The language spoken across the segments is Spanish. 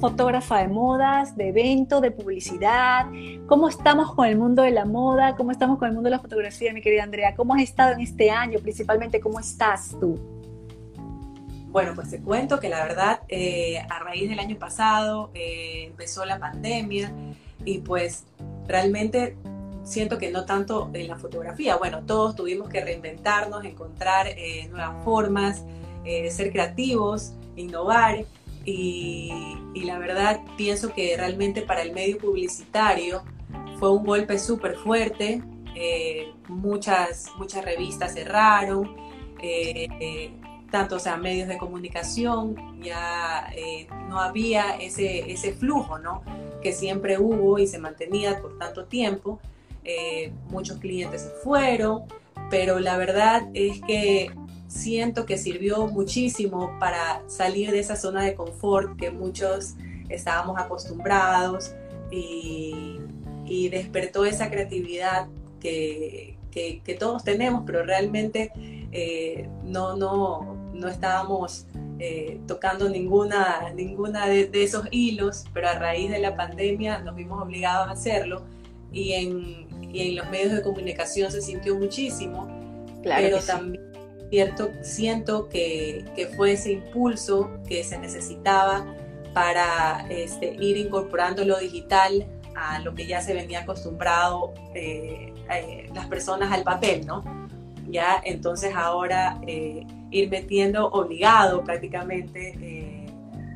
Fotógrafa de modas, de evento, de publicidad, ¿cómo estamos con el mundo de la moda? ¿Cómo estamos con el mundo de la fotografía, mi querida Andrea? ¿Cómo has estado en este año? Principalmente, ¿cómo estás tú? Bueno, pues te cuento que la verdad, eh, a raíz del año pasado eh, empezó la pandemia y pues realmente siento que no tanto en la fotografía, bueno, todos tuvimos que reinventarnos, encontrar eh, nuevas formas, ser creativos, innovar y, la verdad pienso que realmente para el medio publicitario fue un golpe súper fuerte, muchas, muchas revistas cerraron tanto, o sea, medios de comunicación, ya eh, no había ese, ese flujo, ¿no? Que siempre hubo y se mantenía por tanto tiempo. Eh, muchos clientes se fueron, pero la verdad es que siento que sirvió muchísimo para salir de esa zona de confort que muchos estábamos acostumbrados y, y despertó esa creatividad que, que, que, todos tenemos, pero realmente eh, no, no, no estábamos eh, tocando ninguna, ninguna de, esos hilos, pero a raíz de la pandemia nos vimos obligados a hacerlo y en, y en los medios de comunicación se sintió muchísimo, claro pero también cierto, siento que, que, fue ese impulso que se necesitaba para este, ir incorporando lo digital a lo que ya se venía acostumbrado eh, eh, las personas al papel, ¿no? Ya entonces ahora ir metiendo obligado prácticamente eh,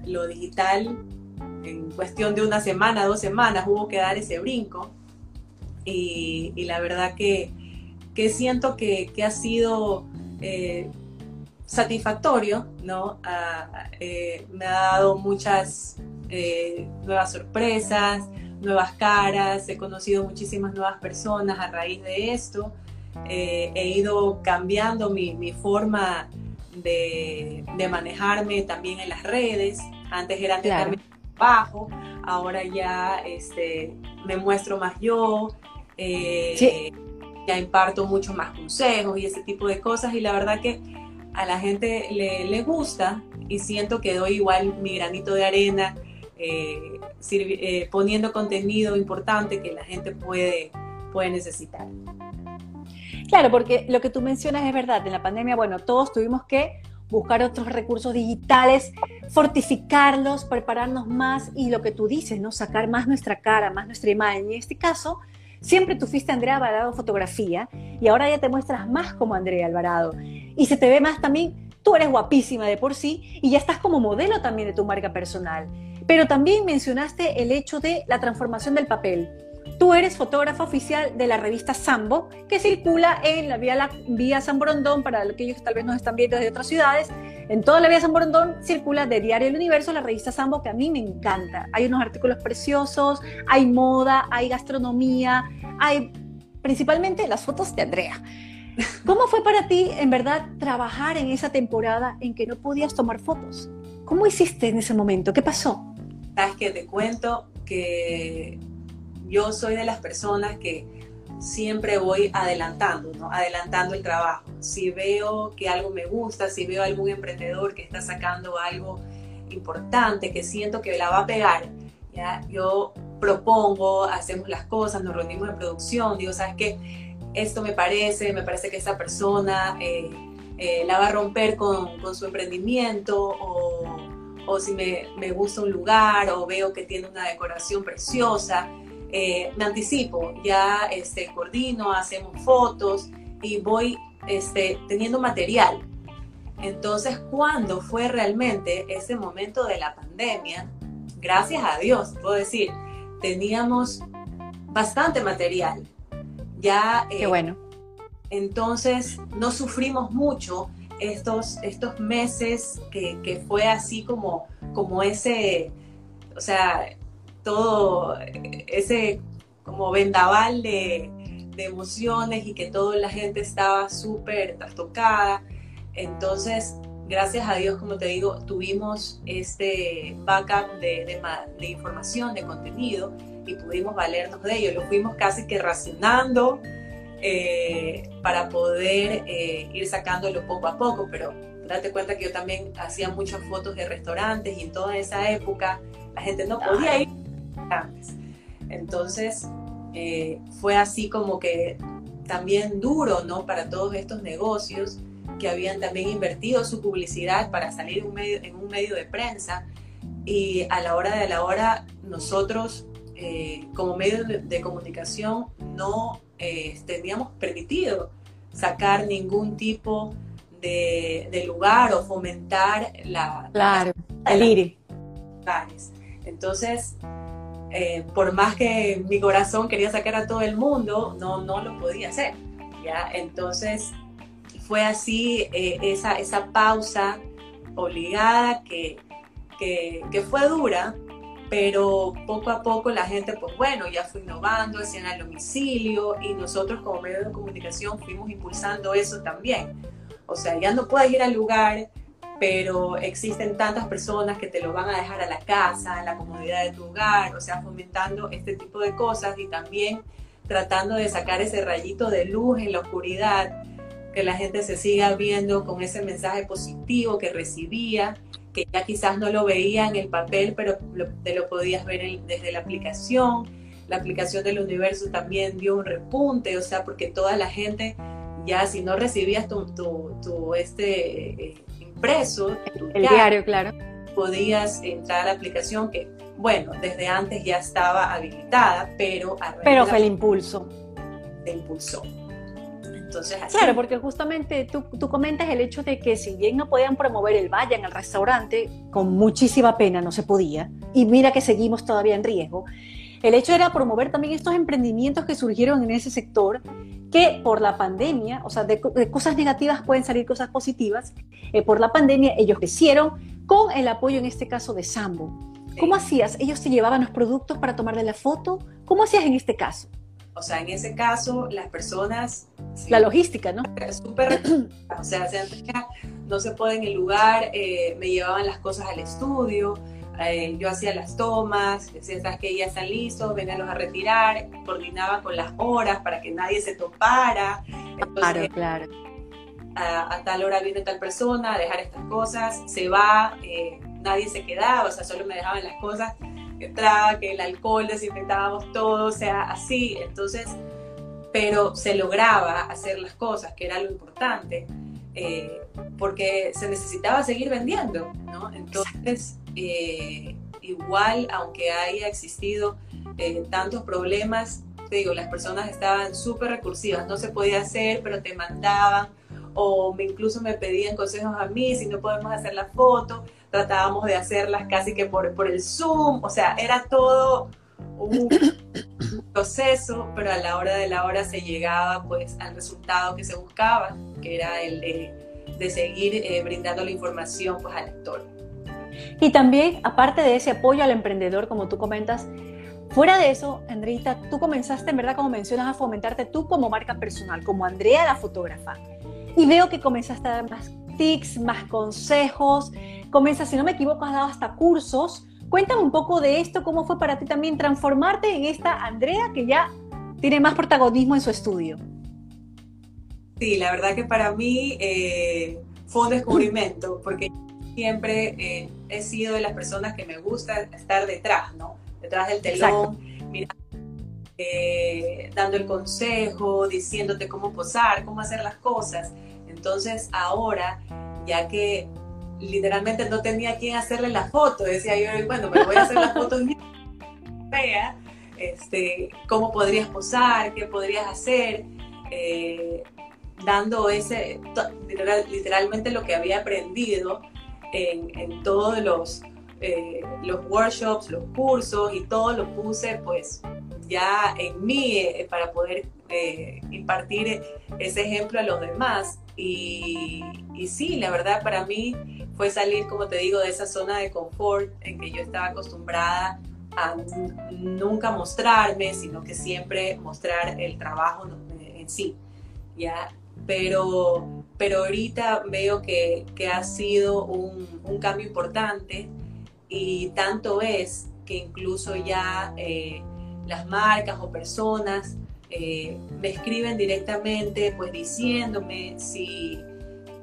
lo digital en cuestión de una semana, dos semanas, hubo que dar ese brinco. Y, la verdad que, que siento que, que, ha sido eh, satisfactorio, ¿no? Ah, eh, me ha dado muchas nuevas sorpresas, nuevas caras, he conocido muchísimas nuevas personas a raíz de esto. he ido cambiando mi, mi forma de, manejarme también en las redes. Antes era claro. bajo, ahora ya este, me muestro más yo, eh, ya imparto mucho más consejos y ese tipo de cosas y la verdad que a la gente le, gusta y siento que doy igual mi granito de arena eh, eh, poniendo contenido importante que la gente puede, puede necesitar. Claro, porque lo que tú mencionas es verdad. En la pandemia, bueno, todos tuvimos que buscar otros recursos digitales, fortificarlos, prepararnos más y lo que tú dices, ¿no? Sacar más nuestra cara, más nuestra imagen. En este caso, siempre tú fuiste Andrea Alvarado Fotografía y ahora ya te muestras más como Andrea Alvarado. Y se te ve más también, tú eres guapísima de por sí y ya estás como modelo también de tu marca personal. Pero también mencionaste el hecho de la transformación del papel. Tú eres fotógrafa oficial de la revista Sambo, que circula en la vía, la vía San Borondón, para aquellos que tal vez nos están viendo desde otras ciudades. En toda la vía San Borondón circula de Diario El Universo la revista Sambo, que a mí me encanta. Hay unos artículos preciosos, hay moda, hay gastronomía, hay principalmente las fotos de Andrea. ¿Cómo fue para ti, en verdad, trabajar en esa temporada en que no podías tomar fotos? ¿Cómo hiciste en ese momento? ¿Qué pasó? Sabes que te cuento que yo soy de las personas que siempre voy adelantando, ¿no? adelantando el trabajo. Si veo que algo me gusta, si veo algún emprendedor que está sacando algo importante, que siento que la va a pegar, ¿ya? yo propongo, hacemos las cosas, nos reunimos en producción, digo, ¿sabes qué? Esto me parece, me parece que esta persona eh, eh, la va a romper con, con su emprendimiento o, o si me, me gusta un lugar o veo que tiene una decoración preciosa eh, me anticipo, ya este, coordino, hacemos fotos y voy este, teniendo material. Entonces, cuando fue realmente ese momento de la pandemia, gracias a Dios, puedo decir, teníamos bastante material. Ya, Qué eh, bueno. Entonces, no sufrimos mucho estos, estos meses que, que, fue así como, como ese, o sea, todo ese como vendaval de, emociones y que toda la gente estaba súper trastocada. Entonces, gracias a Dios, como te digo, tuvimos este backup de, de, información, de contenido y pudimos valernos de ello. Lo fuimos casi que racionando eh, para poder eh, ir sacándolo poco a poco, pero date cuenta que yo también hacía muchas fotos de restaurantes y en toda esa época la gente no podía ir antes. Entonces, eh, fue así como que también duro, ¿no? Para todos estos negocios que habían también invertido su publicidad para salir en un medio, en un medio de prensa y a la hora de la hora nosotros eh, como medio de, comunicación no eh, teníamos permitido sacar ningún tipo de, lugar o fomentar la... Claro, el ir. Entonces, eh, por más que mi corazón quería sacar a todo el mundo, no, no lo podía hacer. ¿ya? Entonces, fue así eh, esa, esa pausa obligada que, que, fue dura, pero poco a poco la gente, pues bueno, ya fue innovando, hacían al domicilio y nosotros como medio de comunicación fuimos impulsando eso también. O sea, ya no puedes ir al lugar, pero existen tantas personas que te lo van a dejar a la casa, en la comodidad de tu hogar, o sea, fomentando este tipo de cosas y también tratando de sacar ese rayito de luz en la oscuridad, que la gente se siga viendo con ese mensaje positivo que recibía, que ya quizás no lo veía en el papel, pero te lo podías ver desde la aplicación. La aplicación del universo también dio un repunte, o sea, porque toda la gente ya si no recibías tu, tu, este impreso, el diario, claro, podías entrar a la aplicación que, bueno, desde antes ya estaba habilitada, pero... pero fue el impulso. Se impulsó. Entonces, así. Claro, porque justamente tú, tú, comentas el hecho de que si bien no podían promover el vaya en el restaurante, con muchísima pena no se podía, y mira que seguimos todavía en riesgo, el hecho era promover también estos emprendimientos que surgieron en ese sector, que por la pandemia, o sea, de, cosas negativas pueden salir cosas positivas, eh, por la pandemia ellos crecieron con el apoyo en este caso de Sambo. ¿Cómo hacías? ¿Ellos te llevaban los productos para tomarle la foto? ¿Cómo hacías en este caso? O sea, en ese caso, las personas... La logística, ¿no? Súper... o sea, no se puede en el lugar, eh, me llevaban las cosas al estudio, eh, yo hacía las tomas, decía, sabes que ya están listos, venganlos a retirar, coordinaba con las horas para que nadie se topara. claro, claro. A, tal hora viene tal persona a dejar estas cosas, se va, eh, nadie se quedaba, o sea, solo me dejaban las cosas, entraba, que el alcohol, desinfectábamos todo, o sea, así, entonces, pero se lograba hacer las cosas, que era lo importante. Eh, porque se necesitaba seguir vendiendo, ¿no? Entonces, eh, igual, aunque haya existido eh, tantos problemas, te digo, las personas estaban súper recursivas, no se podía hacer, pero te mandaban, o me, incluso me pedían consejos a mí, si no podemos hacer la foto, tratábamos de hacerlas casi que por, por el Zoom, o sea, era todo un proceso, pero a la hora de la hora se llegaba pues al resultado que se buscaba, que era el de, seguir eh, brindando la información pues, al lector. Y también, aparte de ese apoyo al emprendedor, como tú comentas, fuera de eso, Andreita, tú comenzaste, en verdad, como mencionas, a fomentarte tú como marca personal, como Andrea la fotógrafa. Y veo que comenzaste a dar más tips, más consejos, comienzas, si no me equivoco, has dado hasta cursos. Cuéntame un poco de esto, cómo fue para ti también transformarte en esta Andrea que ya tiene más protagonismo en su estudio. Sí, la verdad que para mí eh, fue un descubrimiento, porque siempre eh, he sido de las personas que me gusta estar detrás, ¿no? Detrás del telón, eh, dando el consejo, diciéndote cómo posar, cómo hacer las cosas. Entonces ahora, ya que literalmente no tenía quien hacerle la foto, decía yo, bueno, me voy a hacer las fotos vea, este, cómo podrías posar, qué podrías hacer, eh, dando ese, literalmente lo que había aprendido en, todos los, eh, los workshops, los cursos y todo lo puse pues ya en mí eh, para poder eh, impartir ese ejemplo a los demás. Y, y, sí, la verdad para mí fue salir, como te digo, de esa zona de confort en que yo estaba acostumbrada a nunca mostrarme, sino que siempre mostrar el trabajo en sí. ¿ya? Pero pero ahorita veo que, ha sido un, cambio importante y tanto es que incluso ya eh, las marcas o personas eh, me escriben directamente pues diciéndome si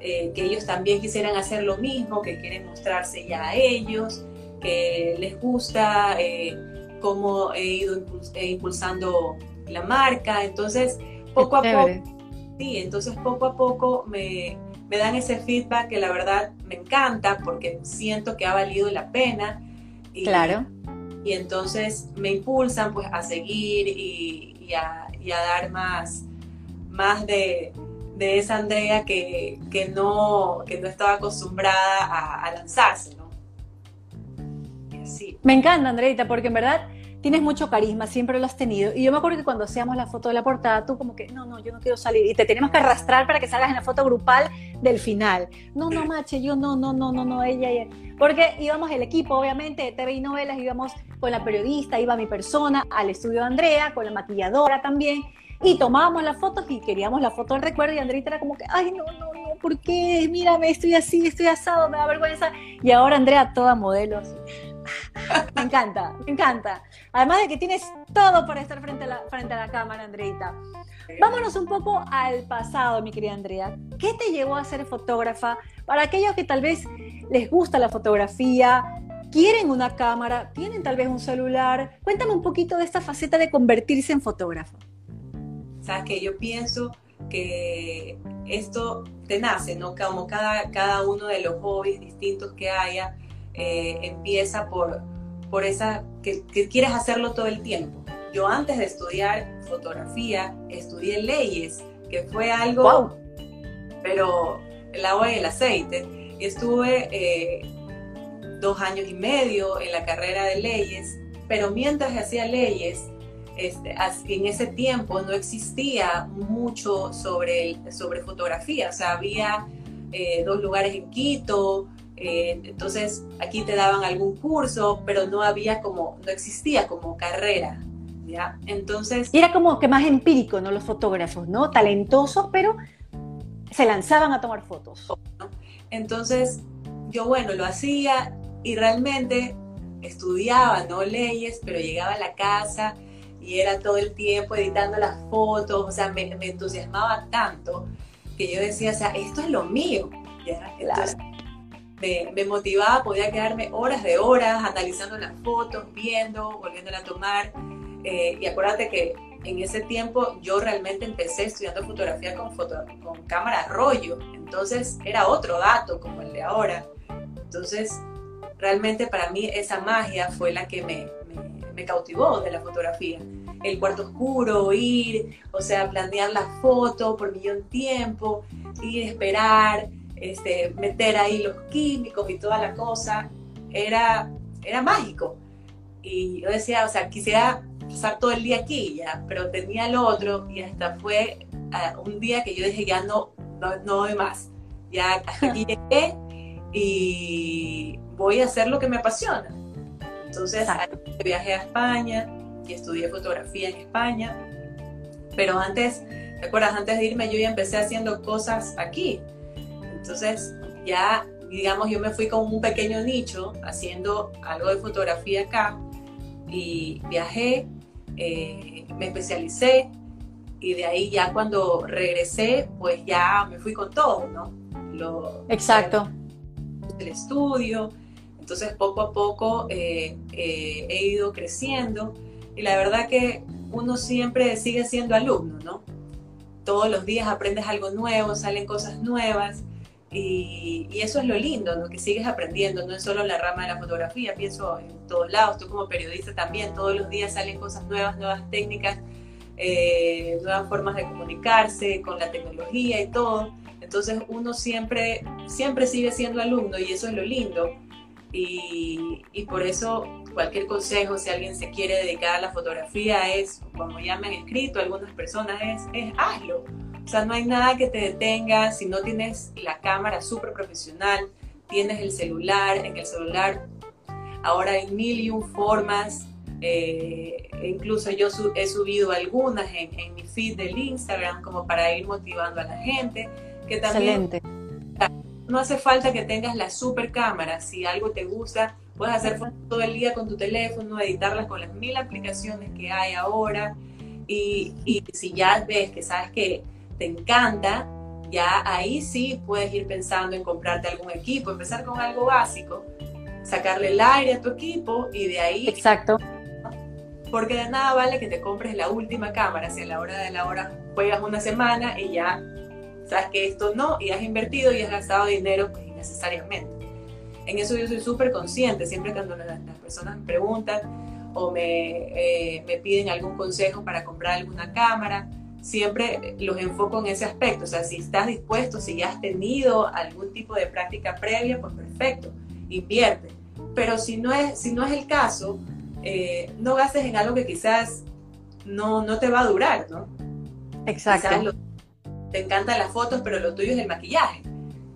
eh, que ellos también quisieran hacer lo mismo, que quieren mostrarse ya a ellos, que les gusta eh, cómo he ido impulsando la marca. Entonces, poco a poco, sí, entonces poco a poco me, me dan ese feedback que la verdad me encanta porque siento que ha valido la pena. Y, claro. Y entonces me impulsan pues a seguir y, a, dar más, más de, de esa Andrea que, no, que no estaba acostumbrada a, lanzarse, ¿no? Me encanta, Andreita, porque en verdad tienes mucho carisma, siempre lo has tenido. Y yo me acuerdo que cuando hacíamos la foto de la portada, tú como que, no, no, yo no quiero salir. Y te tenemos que arrastrar para que salgas en la foto grupal del final. No, no, Mache, yo no, no, no, no, no, ella, ella. Porque íbamos el equipo, obviamente, de TV y novelas, íbamos con la periodista, iba mi persona al estudio de Andrea, con la maquilladora también y tomábamos las fotos y queríamos la foto del recuerdo y Andreita era como que, ay, no, no, no, ¿por qué? Mírame, estoy así, estoy asado, me da vergüenza. Y ahora Andrea toda modelos. Me encanta, me encanta. Además de que tienes todo para estar frente a la, frente a la cámara, Andreita. Vámonos un poco al pasado, mi querida Andrea. ¿Qué te llevó a ser fotógrafa? Para aquellos que tal vez les gusta la fotografía, quieren una cámara, tienen tal vez un celular. Cuéntame un poquito de esta faceta de convertirse en fotógrafo. Sabes que yo pienso que esto te nace, ¿no? Como cada, cada uno de los hobbies distintos que haya, eh, empieza por, por esa, que, quieres hacerlo todo el tiempo. Yo antes de estudiar fotografía, estudié leyes, que fue algo, pero el agua y el aceite. Y estuve eh, dos años y medio en la carrera de leyes, pero mientras hacía leyes, este, en ese tiempo no existía mucho sobre, sobre fotografía, o sea, había eh, dos lugares en Quito, eh, entonces aquí te daban algún curso, pero no había como, no existía como carrera, ¿ya? Entonces... Y era como que más empírico, ¿no? Los fotógrafos, ¿no? Talentosos, pero se lanzaban a tomar fotos. Entonces, yo, bueno, lo hacía y realmente estudiaba, ¿no? Leyes, pero llegaba a la casa y era todo el tiempo editando las fotos, o sea, me, entusiasmaba tanto que yo decía, o sea, esto es lo mío, ¿ya? Entonces, me, motivaba, podía quedarme horas de horas analizando las fotos, viendo, volviéndola a tomar, eh, y acuérdate que en ese tiempo yo realmente empecé estudiando fotografía con, foto, con cámara rollo, entonces era otro dato como el de ahora. Entonces, realmente para mí esa magia fue la que me, me cautivó de la fotografía. El cuarto oscuro, ir, o sea, planear la foto por millón de tiempo, ir, esperar, este, meter ahí los químicos y toda la cosa, era, era mágico. Y yo decía, o sea, quisiera pasar todo el día aquí ya, pero tenía lo otro y hasta fue ah, un día que yo dije, ya no, no, no doy más. Ya aquí llegué y voy a hacer lo que me apasiona. Entonces viajé a España y estudié fotografía en España, pero antes, ¿te acuerdas? Antes de irme yo ya empecé haciendo cosas aquí. Entonces ya, digamos, yo me fui con un pequeño nicho haciendo algo de fotografía acá y viajé, eh, me especialicé y de ahí ya cuando regresé, pues ya me fui con todo, ¿no? Lo, Exacto. El estudio, entonces poco a poco eh, eh, he ido creciendo y la verdad que uno siempre sigue siendo alumno, ¿no? Todos los días aprendes algo nuevo, salen cosas nuevas y, eso es lo lindo, ¿no? Que sigues aprendiendo, no es solo la rama de la fotografía, pienso en todos lados, tú como periodista también, todos los días salen cosas nuevas, nuevas técnicas, eh, nuevas formas de comunicarse con la tecnología y todo. Entonces uno siempre, siempre sigue siendo alumno y eso es lo lindo y, por eso cualquier consejo, si alguien se quiere dedicar a la fotografía, es, como ya me han escrito algunas personas, es, es hazlo. O sea, no hay nada que te detenga si no tienes la cámara súper profesional, tienes el celular, en el celular ahora hay mil y un formas, eh, incluso yo he subido algunas en, en, mi feed del Instagram como para ir motivando a la gente, que también... Excelente no hace falta que tengas la super cámara. Si algo te gusta, puedes hacer fotos todo el día con tu teléfono, editarlas con las mil aplicaciones que hay ahora. Y, y si ya ves que sabes que te encanta, ya ahí sí puedes ir pensando en comprarte algún equipo, empezar con algo básico, sacarle el aire a tu equipo y de ahí... Exacto. Porque de nada vale que te compres la última cámara, si a la hora de la hora juegas una semana y ya sabes que esto no, y has invertido y has gastado dinero pues, innecesariamente. En eso yo soy súper consciente, siempre cuando las, personas me preguntan o me, eh, me piden algún consejo para comprar alguna cámara, siempre los enfoco en ese aspecto. O sea, si estás dispuesto, si ya has tenido algún tipo de práctica previa, pues perfecto, invierte. Pero si no es, si no es el caso, eh, no gastes en algo que quizás no, no te va a durar, ¿no? Exacto. te encantan las fotos, pero lo tuyo es el maquillaje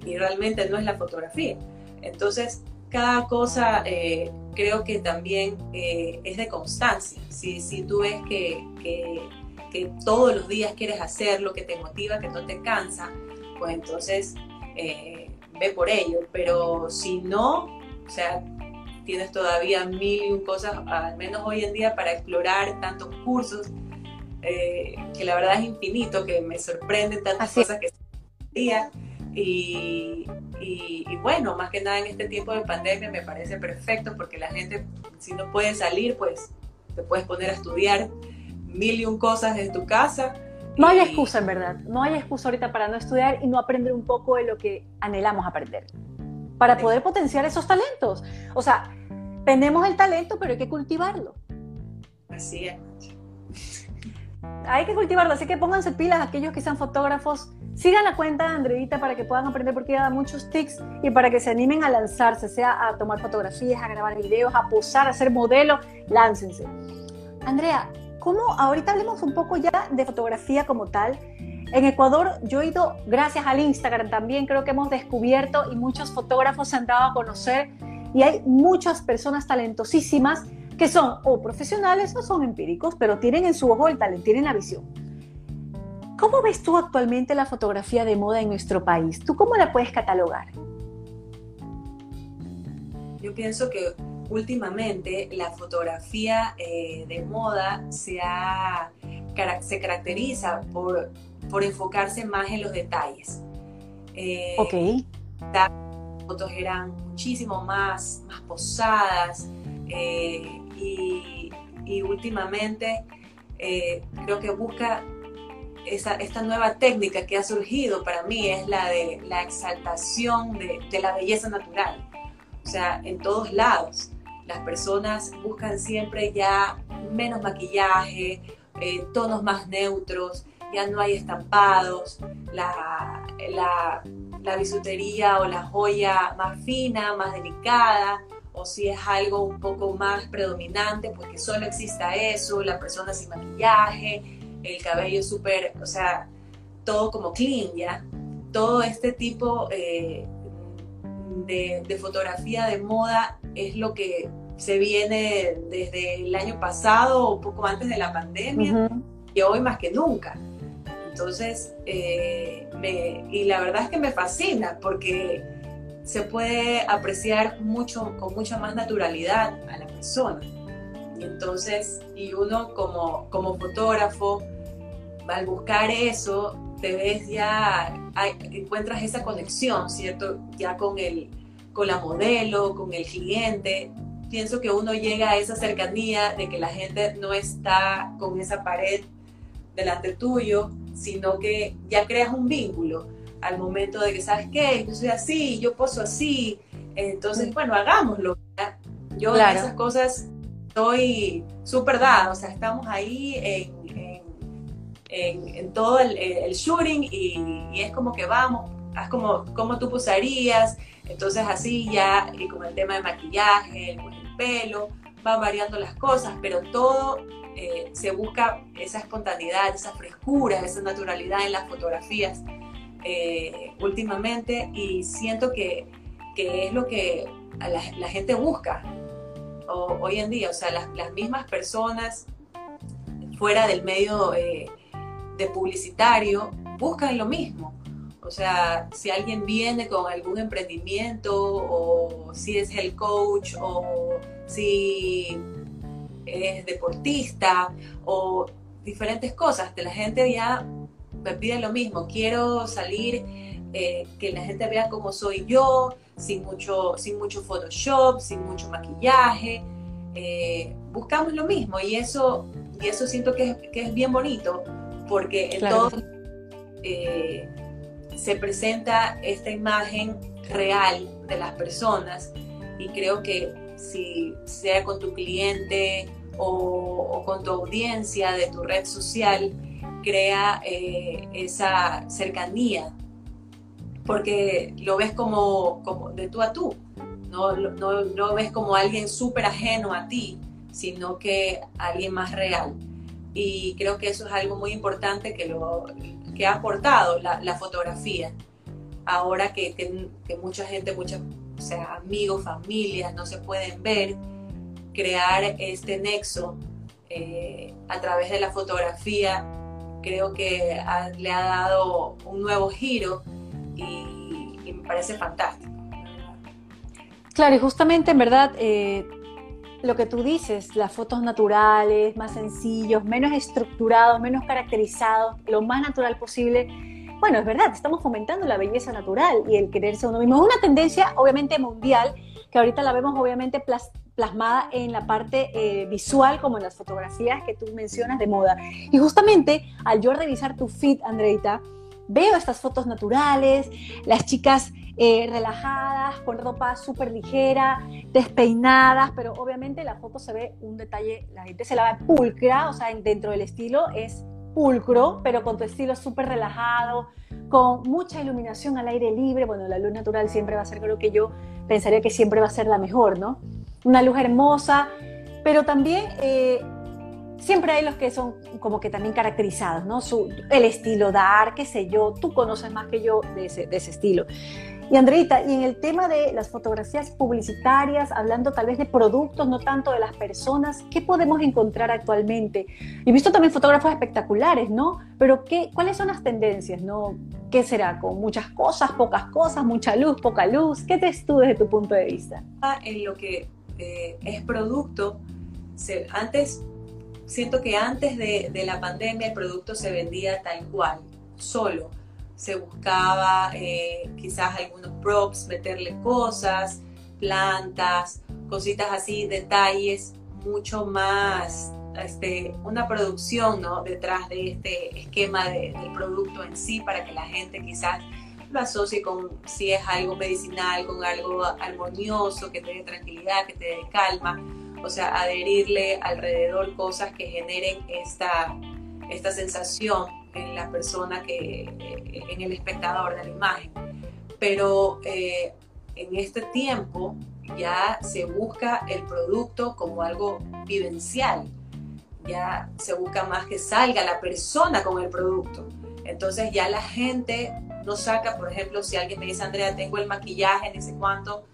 y realmente no es la fotografía. Entonces, cada cosa eh, creo que también eh, es de constancia. Si, si tú ves que, que que todos los días quieres hacer, lo que te motiva, que no te cansa, pues entonces eh, ve por ello. Pero si no, o sea, tienes todavía mil y un cosas, al menos hoy en día, para explorar tantos cursos, eh, que la verdad es infinito, que me sorprenden tantas cosas que día. Y, y, y, bueno, más que nada en este tiempo de pandemia me parece perfecto porque la gente, si no puede salir, pues te puedes poner a estudiar mil y un cosas en tu casa. No hay excusa, en verdad. No hay excusa ahorita para no estudiar y no aprender un poco de lo que anhelamos aprender. Para poder potenciar esos talentos. O sea, tenemos el talento, pero hay que cultivarlo. Así es. Hay que cultivarlo, así que pónganse pilas aquellos que sean fotógrafos. Sigan la cuenta de Andreita para que puedan aprender porque ella da muchos tics y para que se animen a lanzarse, sea a tomar fotografías, a grabar videos, a posar, a ser modelo, láncense. Andrea, ¿Cómo? Ahorita hablemos un poco ya de fotografía como tal. En Ecuador yo he ido, gracias al Instagram también, creo que hemos descubierto y muchos fotógrafos se han dado a conocer y hay muchas personas talentosísimas que son o profesionales o son empíricos, pero tienen en su ojo el talento, tienen la visión. ¿Cómo ves tú actualmente la fotografía de moda en nuestro país? ¿Tú cómo la puedes catalogar? Yo pienso que últimamente la fotografía eh, de moda se, se caracteriza por, por, enfocarse más en los detalles. Eh, ok. Las fotos eran muchísimo más, más posadas eh, y, y, últimamente creo que busca esa, esta nueva técnica que ha surgido para mí es la de la exaltación de, de la belleza natural. O sea, en todos lados las personas buscan siempre ya menos maquillaje, eh, tonos más neutros, ya no hay estampados, la, la, bisutería o la joya más fina, más delicada, o si es algo un poco más predominante, pues que solo exista eso, la persona sin maquillaje, el cabello súper, o sea, todo como clean ya. Todo este tipo eh, de, fotografía de moda es lo que se viene desde el año pasado o poco antes de la pandemia y hoy más que nunca. Entonces, eh, y la verdad es que me fascina porque se puede apreciar mucho, con mucha más naturalidad a la persona. Y entonces, y uno como, como fotógrafo, al buscar eso, te ves ya, encuentras esa conexión, ¿cierto? Ya con, el, con la modelo, con el cliente. Pienso que uno llega a esa cercanía de que la gente no está con esa pared delante tuyo, sino que ya creas un vínculo al momento de que, ¿sabes qué? Yo soy así, yo poso así, entonces, bueno, hagámoslo. Yo en esas cosas estoy súper dada, o sea, estamos ahí en en, todo el, shooting y, es como que vamos, haz como, como tú posarías, entonces así ya y con el tema de maquillaje, el, el pelo, van variando las cosas, pero todo eh, se busca esa espontaneidad, esa frescura, esa naturalidad en las fotografías eh, últimamente. Y siento que, que, es lo que la, gente busca hoy en día, o sea, las, las, mismas personas fuera del medio eh, de publicitario buscan lo mismo. O sea, si alguien viene con algún emprendimiento o si es el coach o si es deportista o diferentes cosas, de la gente ya me piden lo mismo, quiero salir, eh, que la gente vea cómo soy yo, sin mucho, sin mucho Photoshop, sin mucho maquillaje. Eh, buscamos lo mismo y eso, y eso siento que es, que es bien bonito porque en todo eh, se presenta esta imagen real de las personas y creo que si sea con tu cliente o, con tu audiencia de tu red social, crea eh, esa cercanía, porque lo ves como, como de tú a tú, no, no, no ves como alguien súper ajeno a ti, sino que alguien más real. Y creo que eso es algo muy importante que, lo, que ha aportado la, fotografía. Ahora que, que, mucha gente, muchos o amigos, familias no se pueden ver, crear este nexo eh, a través de la fotografía creo que le ha dado un nuevo giro y, me parece fantástico. Claro, y justamente en verdad eh, lo que tú dices, las fotos naturales, más sencillos, menos estructurados, menos caracterizados, lo más natural posible. Bueno, es verdad, estamos fomentando la belleza natural y el quererse uno mismo. Es una tendencia obviamente mundial que ahorita la vemos obviamente plasmada en la parte eh, visual, como en las fotografías que tú mencionas de moda. Y justamente al yo revisar tu feed, Andreita, veo estas fotos naturales, las chicas eh, relajadas, con ropa súper ligera, despeinadas, pero obviamente la foto se ve un detalle, la gente se la ve pulcra, o sea, dentro del estilo es pulcro, pero con tu estilo súper relajado, con mucha iluminación al aire libre. Bueno, la luz natural siempre va a ser, creo que yo pensaría que siempre va a ser la mejor, ¿no? Una luz hermosa, pero también eh, siempre hay los que son como que también caracterizados, ¿no? Su, el estilo dar, qué sé yo, tú conoces más que yo de ese, de ese estilo. Y Andreita, y en el tema de las fotografías publicitarias, hablando tal vez de productos, no tanto de las personas, ¿qué podemos encontrar actualmente? He visto también fotógrafos espectaculares, ¿no? Pero ¿qué, ¿cuáles son las tendencias, no? ¿Qué será? ¿Con muchas cosas, pocas cosas, mucha luz, poca luz? ¿Qué te tú desde tu punto de vista? En lo que eh, es producto, antes siento que antes de, la pandemia el producto se vendía tal cual, solo. Se buscaba eh, quizás algunos props, meterle cosas, plantas, cositas así, detalles, mucho más, este, una producción ¿no? detrás de este esquema del producto en sí para que la gente quizás lo asocie con si es algo medicinal, con algo armonioso, que te dé tranquilidad, que te dé calma o sea, adherirle alrededor cosas que generen esta, esta sensación en la persona que, eh, en el espectador de la imagen. Pero eh, en este tiempo ya se busca el producto como algo vivencial, ya se busca más que salga la persona con el producto. Entonces ya la gente no saca, por ejemplo, si alguien me dice, Andrea, tengo el maquillaje, ni sé cuánto,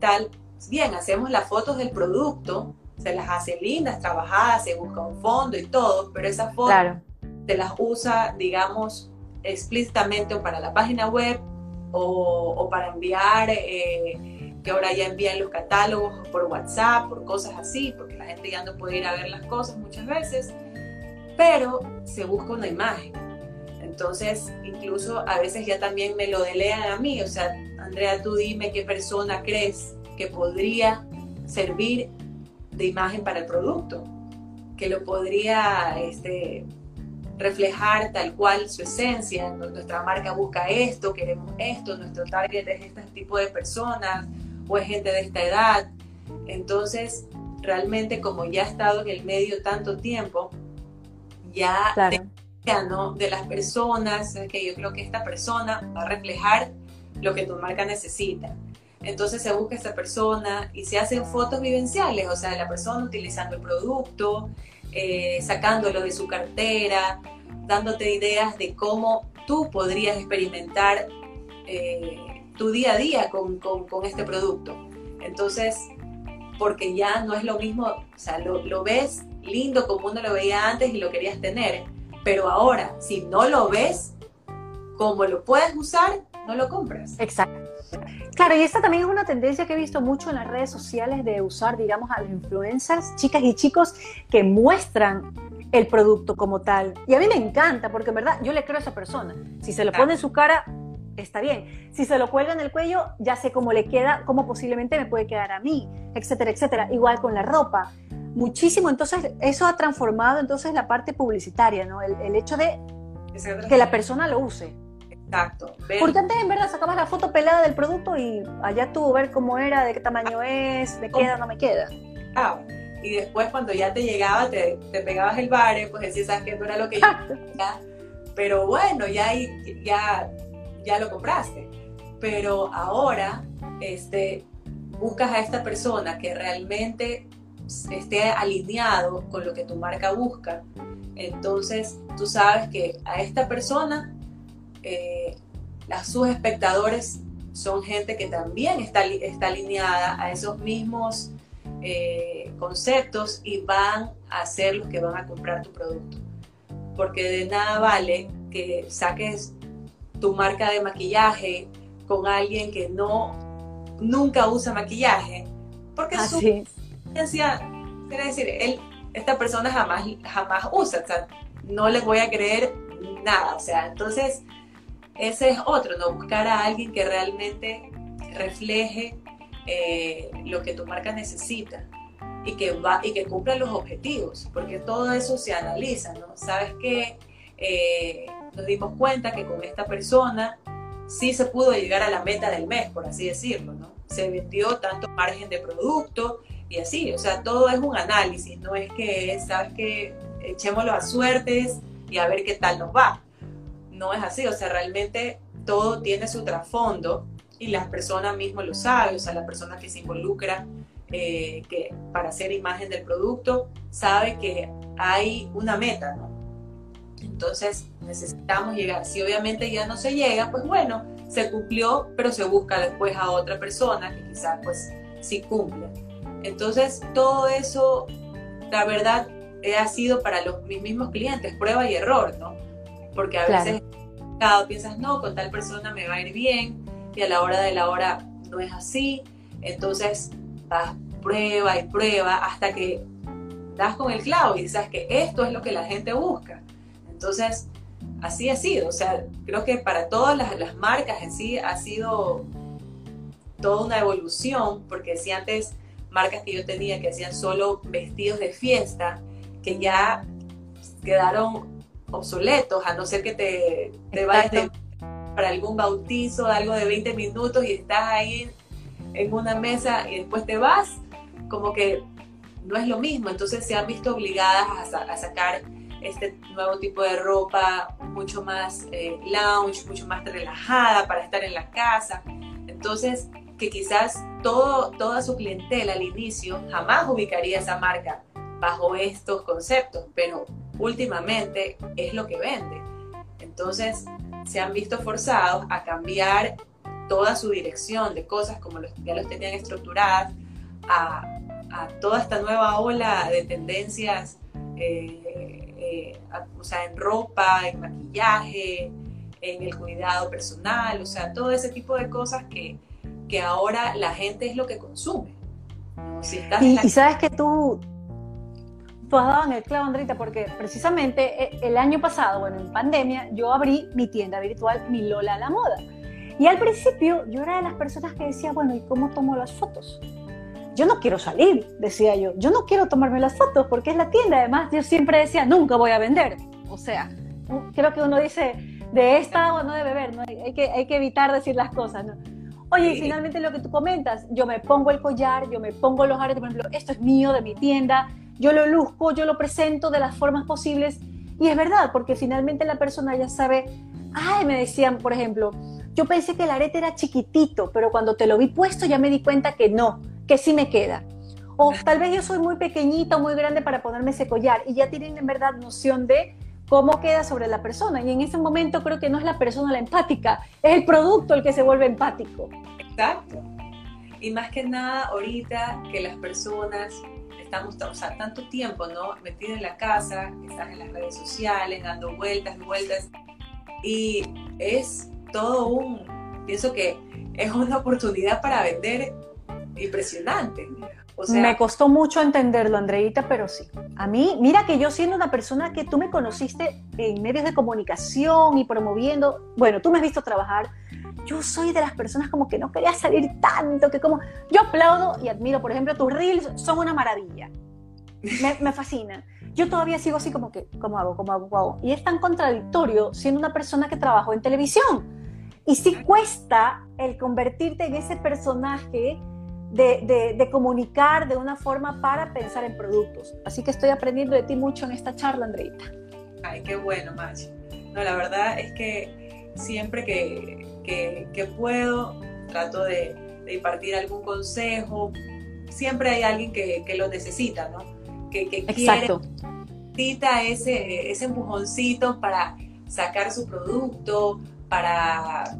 tal, bien, hacemos las fotos del producto, se las hace lindas, trabajadas, se busca un fondo y todo, pero esas fotos se las usa, digamos, explícitamente o para la página web o, para enviar, eh, que ahora ya envían los catálogos por WhatsApp, por cosas así, porque la gente ya no puede ir a ver las cosas muchas veces, pero se busca una imagen. Entonces, incluso a veces ya también me lo delean a mí, o sea, Andrea, tú dime qué persona crees que podría servir de imagen para el producto, que lo podría este, reflejar tal cual su esencia. Nuestra marca busca esto, queremos esto, nuestro target es este tipo de personas o es gente de esta edad. Entonces, realmente como ya ha estado en el medio tanto tiempo, ya ¿no? de las personas, que yo creo que esta persona va a reflejar lo que tu marca necesita. Entonces se busca esa persona y se hacen fotos vivenciales, o sea, la persona utilizando el producto, eh, sacándolo de su cartera, dándote ideas de cómo tú podrías experimentar eh, tu día a día con, este producto. Entonces, porque ya no es lo mismo, o sea, lo, lo ves lindo como uno lo veía antes y lo querías tener, pero ahora, si no lo ves, como lo puedes usar, no lo compras. Exacto. Claro, y esta también es una tendencia que he visto mucho en las redes sociales de usar, digamos, a los influencers, chicas y chicos que muestran el producto como tal. Y a mí me encanta, porque en verdad yo le creo a esa persona. Si se lo pone en su cara, está bien. Si se lo cuelga en el cuello, ya sé cómo le queda, cómo posiblemente me puede quedar a mí, etcétera, etcétera. Igual con la ropa. Muchísimo. Entonces, eso ha transformado entonces la parte publicitaria, ¿no? El, hecho de que la persona lo use. Exacto. Porque antes en verdad sacabas la foto pelada del producto y allá tú ver cómo era, de qué tamaño es, me queda, no me queda. Ah, y después cuando ya te llegaba, te, te pegabas el bare, pues decías, ¿sabes qué? No era lo que yo quería. Pero bueno, ya, ya, ya lo compraste. Pero ahora, este, buscas a esta persona que realmente esté alineado con lo que tu marca busca. Entonces, tú sabes que a esta persona, eh, sus espectadores son gente que también está, está alineada a esos mismos eh, conceptos y van a ser los que van a comprar tu producto. Porque de nada vale que saques tu marca de maquillaje con alguien que no nunca usa maquillaje, porque su experiencia, quiere decir, él, esta persona jamás, jamás usa, o sea, no le voy a creer nada, o sea, entonces ese es otro, ¿no? Buscar a alguien que realmente refleje eh, lo que tu marca necesita y que, va, y que cumpla los objetivos, porque todo eso se analiza, ¿no? Sabes que eh, nos dimos cuenta que con esta persona sí se pudo llegar a la meta del mes, por así decirlo, ¿no? Se vendió tanto margen de producto y así, o sea, todo es un análisis, no es que, sabes que echémoslo a suertes y a ver qué tal nos va. No es así, o sea, realmente todo tiene su trasfondo y la persona misma lo sabe, o sea, la persona que se involucra eh, que para hacer imagen del producto sabe que hay una meta, ¿no? Entonces necesitamos llegar. Si obviamente ya no se llega, pues bueno, se cumplió, pero se busca después a otra persona que quizás pues sí cumple. Entonces todo eso, la verdad, ha sido para los mis mismos clientes prueba y error, ¿no? Porque a veces cada piensas, no, con tal persona me va a ir bien, y a la hora de la hora no es así. Entonces vas prueba y prueba hasta que das con el clavo y sabes que esto es lo que la gente busca. Entonces, así ha sido. O sea, creo que para todas las, las marcas en sí ha sido toda una evolución, porque si antes marcas que yo tenía que hacían solo vestidos de fiesta, que ya quedaron obsoletos, a no ser que te, te vayas para algún bautizo, algo de 20 minutos y estás ahí en una mesa y después te vas, como que no es lo mismo. Entonces se han visto obligadas a, sacar este nuevo tipo de ropa mucho más eh, lounge, mucho más relajada para estar en la casa. Entonces, que quizás todo, toda su clientela al inicio jamás ubicaría esa marca bajo estos conceptos, pero últimamente es lo que vende. Entonces, se han visto forzados a cambiar toda su dirección de cosas como los, ya los tenían estructuradas a, toda esta nueva ola de tendencias, eh, eh, o sea, en ropa, en maquillaje, en el cuidado personal, o sea, todo ese tipo de cosas que, que ahora la gente es lo que consume. y, sabes que tú, tú has dado en el clavo, Andrita, porque precisamente eh, el año pasado, bueno, en pandemia, yo abrí mi tienda virtual, Mi Lola a la Moda. Y al principio yo era de las personas que decía, bueno, ¿y cómo tomo las fotos? Yo no quiero salir, decía yo. Yo no quiero tomarme las fotos porque es la tienda. Además, yo siempre decía, nunca voy a vender. O sea, creo que uno dice, de esta agua no debe beber, ¿no? Hay, que, hay que evitar decir las cosas, ¿no? Oye, y finalmente lo que tú comentas, yo me pongo el collar, yo me pongo los aretes, por ejemplo, esto es mío, de mi tienda, yo lo luzco, yo lo presento de las formas posibles. Y es verdad, porque finalmente la persona ya sabe, ay, me decían, por ejemplo, yo pensé que el arete era chiquitito, pero cuando te lo vi puesto ya me di cuenta que no, que sí me queda. O tal vez yo soy muy pequeñita o muy grande para ponerme ese collar y ya tienen en verdad noción de cómo queda sobre la persona. Y en ese momento creo que no es la persona la empática, es el producto el que se vuelve empático. Exacto. Y más que nada ahorita que las personas estamos, o sea, tanto tiempo, ¿no? Metidas en la casa, estás en las redes sociales, dando vueltas, vueltas. Y es todo un, pienso que es una oportunidad para vender impresionante. me costó mucho entenderlo, Andreita, pero sí. A mí, mira que yo siendo una persona que tú me conociste en medios de comunicación y promoviendo, bueno, tú me has visto trabajar, yo soy de las personas como que no quería salir tanto, que como, yo aplaudo y admiro, por ejemplo, tus reels son una maravilla, me, me fascinan. Yo todavía sigo así como que, ¿cómo hago? ¿Cómo hago? ¿Cómo hago? Y es tan contradictorio siendo una persona que trabajó en televisión. Y sí cuesta el convertirte en ese personaje de, de, comunicar de una forma para pensar en productos. Así que estoy aprendiendo de ti mucho en esta charla, Andreita. Ay, qué bueno, Machi. No, la verdad es que siempre que, que, que puedo trato de, de, impartir algún consejo. Siempre hay alguien que, que lo necesita, ¿no? Que, que Exacto. necesita ese, ese empujoncito para sacar su producto, para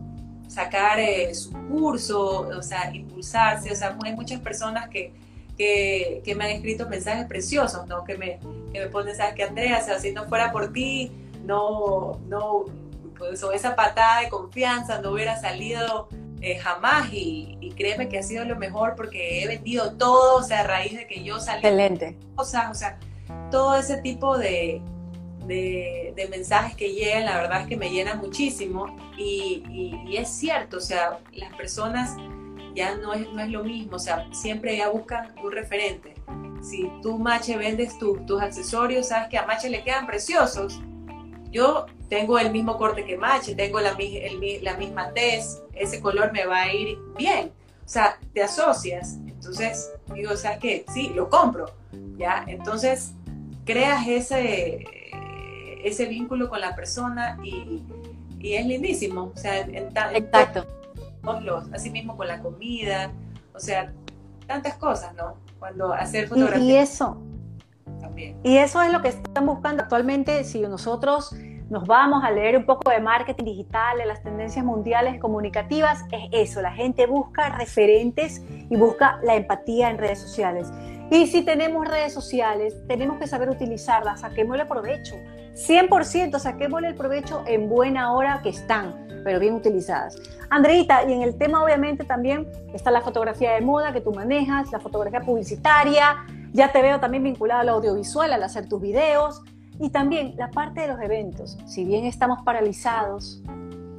sacar eh, su curso, o sea, impulsarse. O sea, hay muchas personas que, que, que, me han escrito mensajes preciosos, ¿no? Que me, que me ponen, ¿sabes qué, Andrea? O sea, si no fuera por ti, no, no, pues, o esa patada de confianza no hubiera salido eh, jamás y, y, créeme que ha sido lo mejor porque he vendido todo, o sea, a raíz de que yo salí. Excelente. Cosas, o sea, todo ese tipo de, de, mensajes que llegan, la verdad es que me llena muchísimo y, y, es cierto, o sea, las personas ya no es, no es lo mismo, o sea, siempre ya buscan un referente. Si tú, Mache, vendes tus accesorios, sabes que a Mache le quedan preciosos. Yo tengo el mismo corte que Mache, tengo la, el, la misma tez, ese color me va a ir bien. O sea, te asocias. Entonces, digo, ¿sabes qué? Sí, lo compro. ¿Ya? Entonces, creas ese, ese vínculo con la persona y, y es lindísimo. O sea, en, Exacto. los, así mismo con la comida, o sea, tantas cosas, ¿no? Cuando hacer fotografía. Y, eso. Y eso es lo que están buscando actualmente. Si nosotros nos vamos a leer un poco de marketing digital, de las tendencias mundiales comunicativas, es eso, la gente busca referentes y busca la empatía en redes sociales. Y si tenemos redes sociales, tenemos que saber utilizarlas, saquémosle provecho. 100% saquémosle el provecho en buena hora que están, pero bien utilizadas. Andreita, y en el tema obviamente también está la fotografía de moda que tú manejas, la fotografía publicitaria, ya te veo también vinculada al audiovisual, al hacer tus videos, y también la parte de los eventos. Si bien estamos paralizados,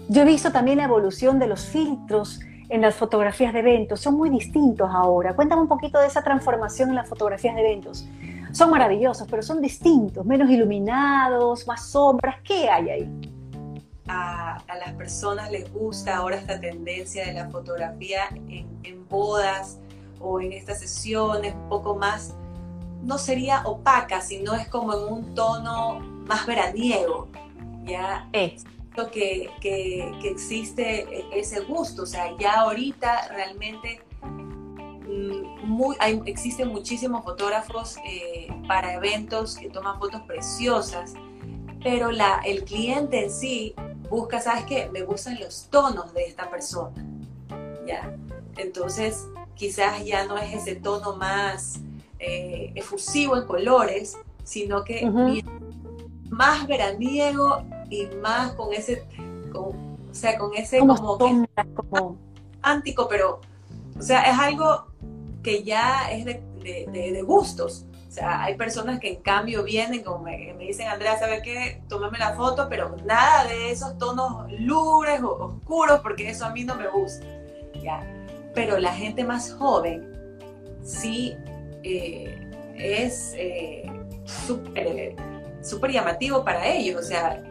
yo he visto también la evolución de los filtros en las fotografías de eventos, son muy distintos ahora. Cuéntame un poquito de esa transformación en las fotografías de eventos son maravillosos, pero son distintos, menos iluminados, más sombras. ¿Qué hay ahí? A, las personas les gusta ahora esta tendencia de la fotografía en, bodas o en estas sesiones un poco más, no sería opaca, sino es como en un tono más veraniego. ¿ya? Es. Que, que, que existe ese gusto, o sea, ya ahorita realmente muy, hay, existen muchísimos fotógrafos eh, para eventos que toman fotos preciosas, pero la, el cliente en sí busca, ¿sabes qué? Me gustan los tonos de esta persona, ¿ya? Entonces, quizás ya no es ese tono más eh, efusivo en colores, sino que más veraniego y más con ese, con, o sea, con ese como, como... Antico, pero, o sea, es algo que ya es de, de, gustos. O sea, hay personas que en cambio vienen, como me, dicen, Andrea, ¿sabe qué? Tómame la foto, pero nada de esos tonos lúgubres o oscuros, porque eso a mí no me gusta. ¿ya? Pero la gente más joven sí eh, es eh, súper llamativo para ellos. O sea,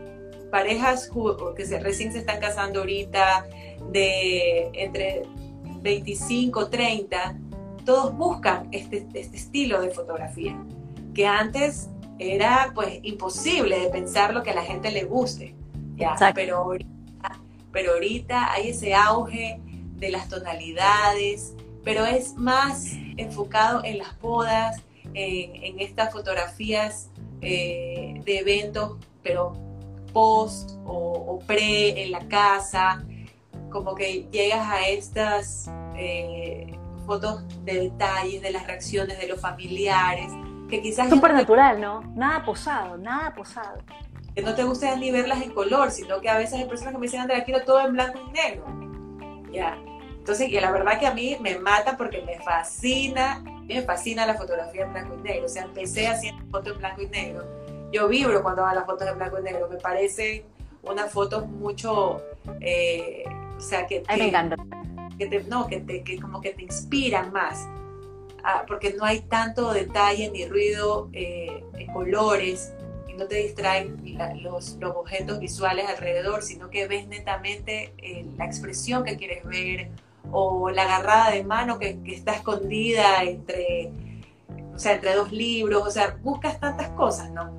parejas que se, recién se están casando ahorita, de entre 25, 30, todos buscan este, este estilo de fotografía, que antes era pues imposible de pensar lo que a la gente le guste, ¿ya? Pero, ahorita, pero ahorita hay ese auge de las tonalidades, pero es más enfocado en las bodas, en, estas fotografías eh, de eventos, pero post o, pre en la casa, como que llegas a estas eh, fotos de detalles, de las reacciones de los familiares, que quizás... Súper natural, ¿no? Nada posado, nada posado. Que no te guste ni verlas en color, sino que a veces hay personas que me dicen, Andrea, quiero todo en blanco y negro. Ya. Entonces, y la verdad que a mí me mata porque me fascina, me fascina la fotografía en blanco y negro. O sea, empecé haciendo fotos en blanco y negro. Yo vibro cuando hago las fotos en blanco y negro. Me parece una foto mucho, eh, o sea, que... me encanta. Que te, no, que, te, que como que te inspiran más. Ah, porque no hay tanto detalle ni ruido eh, colores no te distraen los, los, objetos visuales alrededor, sino que ves netamente eh, la expresión que quieres ver o la agarrada de mano que, está escondida entre, o sea, entre dos libros, o sea, buscas tantas cosas, ¿no?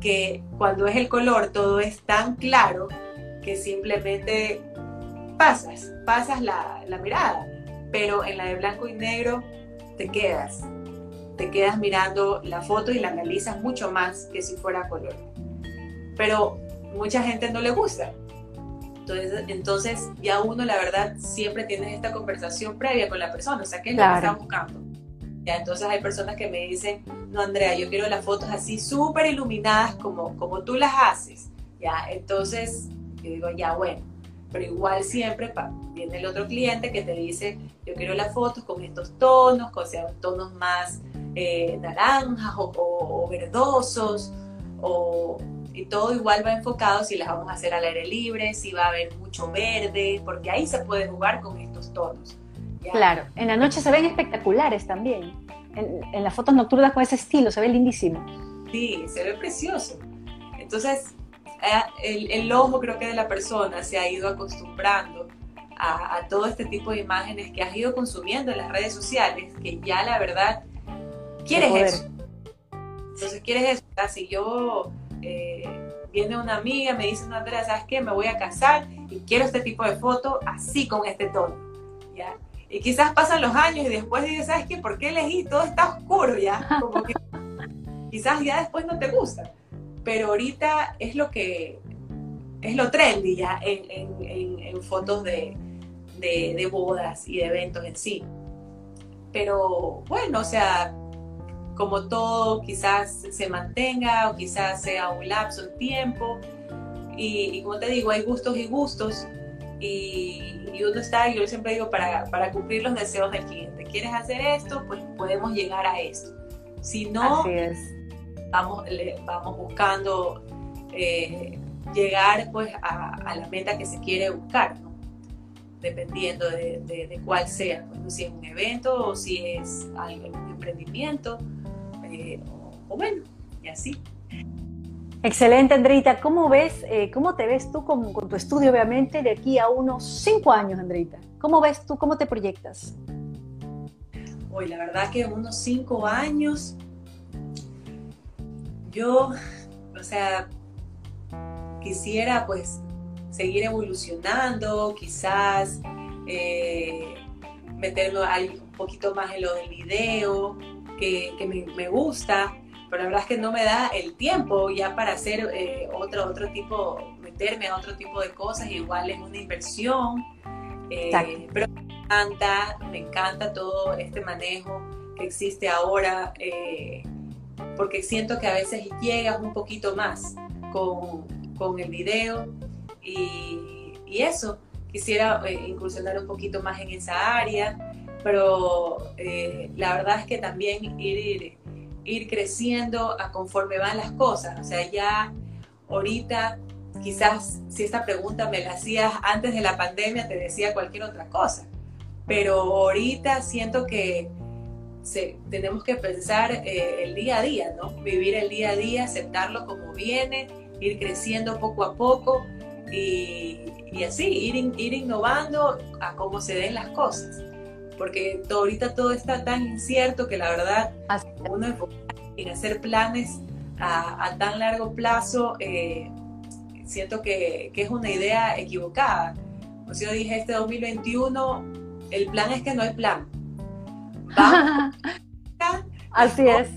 Que cuando es el color todo es tan claro que simplemente pasas, pasas la, la mirada, pero en la de blanco y negro te quedas te quedas mirando la foto y la analizas mucho más que si fuera color. Pero mucha gente no le gusta. Entonces, entonces ya uno, la verdad, siempre tiene esta conversación previa con la persona, o sea, ¿qué es lo que está buscando? Ya, entonces hay personas que me dicen, no, Andrea, yo quiero las fotos así súper iluminadas como, como tú las haces. Ya, entonces yo digo, ya, bueno, pero igual siempre viene el otro cliente que te dice, yo quiero las fotos con estos tonos, con sean tonos más eh, naranjas o, verdosos, o, y todo igual va enfocado si las vamos a hacer al aire libre, si va a haber mucho verde, porque ahí se puede jugar con estos tonos. Claro, en la noche se ven espectaculares también. En, las fotos nocturnas con ese estilo, se ve lindísimo. Sí, se ve precioso. Entonces, eh, el, ojo creo que de la persona se ha ido acostumbrando a, a, todo este tipo de imágenes que has ido consumiendo en las redes sociales, que ya la verdad quieres eso. Entonces quieres eso. Si yo eh, viene una amiga, me dice, no, Andrea, ¿sabes qué? Me voy a casar y quiero este tipo de foto así con este tono. ¿ya? Y quizás pasan los años y después dices, ¿sabes qué? ¿Por qué elegí? Todo está oscuro ya. Como que quizás ya después no te gusta. Pero ahorita es lo que es lo trendy ya en, en, en, fotos de, de, de bodas y de eventos en sí. Pero bueno, o sea, como todo quizás se mantenga o quizás sea un lapso de tiempo. Y, como te digo, hay gustos y gustos. Y, uno está, yo siempre digo, para, para, cumplir los deseos del cliente. ¿Quieres hacer esto? Pues podemos llegar a esto. Si no, Vamos, vamos buscando eh, llegar pues a, la meta que se quiere buscar, dependiendo de, de, cuál sea, pues, si es un evento o si es algún emprendimiento o, bueno, y así. Excelente, Andreita. ¿Cómo ves, eh, cómo te ves tú con, tu estudio, obviamente, de aquí a unos cinco años, Andreita? ¿Cómo ves tú, cómo te proyectas? Hoy, la verdad que unos cinco años, yo, o sea, quisiera pues seguir evolucionando, quizás eh, meterme un poquito más en lo del video, que, me, gusta, pero la verdad es que no me da el tiempo ya para hacer eh, otro, otro tipo, meterme a otro tipo de cosas, igual es una inversión, eh, pero me encanta, me encanta todo este manejo que existe ahora, eh, porque siento que a veces llegas un poquito más con, con el video y, y eso, quisiera incursionar un poquito más en esa área pero eh, la verdad es que también ir, ir, creciendo a conforme van las cosas. O sea, ya ahorita, quizás si esta pregunta me la hacías antes de la pandemia, te decía cualquier otra cosa. Pero ahorita siento que tenemos que pensar eh, el día a día, ¿no? Vivir el día a día, aceptarlo como viene, ir creciendo poco a poco y, y así, ir, ir innovando a cómo se den las cosas porque ahorita todo está tan incierto que la verdad uno en hacer planes a, tan largo plazo, eh, siento que, es una idea equivocada. Como si yo dije, este 2021, el plan es que no hay plan. Así es.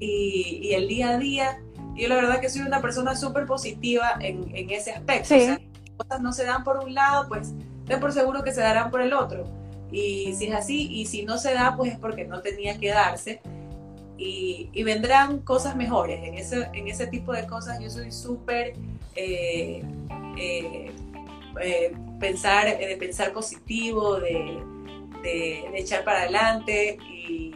Y, el día a día, yo la verdad que soy una persona súper positiva en, ese aspecto. O sea, cosas no se dan por un lado, pues ten por seguro que se darán por el otro. Y si es así, y si no se da, pues es porque no tenía que darse. Y, vendrán cosas mejores. En ese, en ese tipo de cosas yo soy súper eh, eh, eh, pensar, de pensar positivo, de, echar para adelante y,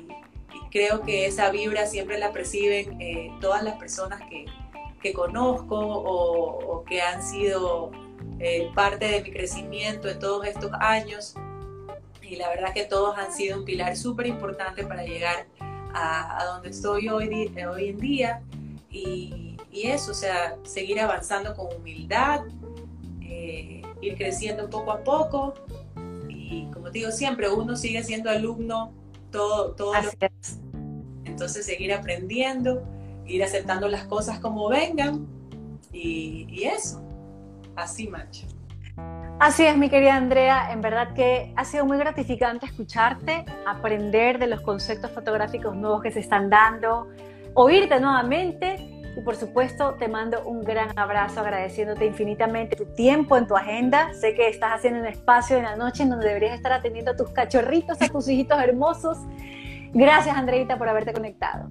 creo que esa vibra siempre la perciben todas las personas que, conozco o, que han sido parte de mi crecimiento en todos estos años y la verdad que todos han sido un pilar súper importante para llegar a, donde estoy hoy, hoy en día. Y, eso, o sea, seguir avanzando con humildad, eh, ir creciendo poco a poco. Y como te digo siempre, uno sigue siendo alumno todo, todo entonces seguir aprendiendo, ir aceptando las cosas como vengan y, y eso, así macho. Así es, mi querida Andrea, en verdad que ha sido muy gratificante escucharte, aprender de los conceptos fotográficos nuevos que se están dando, oírte nuevamente y por supuesto te mando un gran abrazo agradeciéndote infinitamente tu tiempo en tu agenda. Sé que estás haciendo un espacio en la noche en donde deberías estar atendiendo a tus cachorritos, a tus hijitos hermosos. Gracias Andreita por haberte conectado.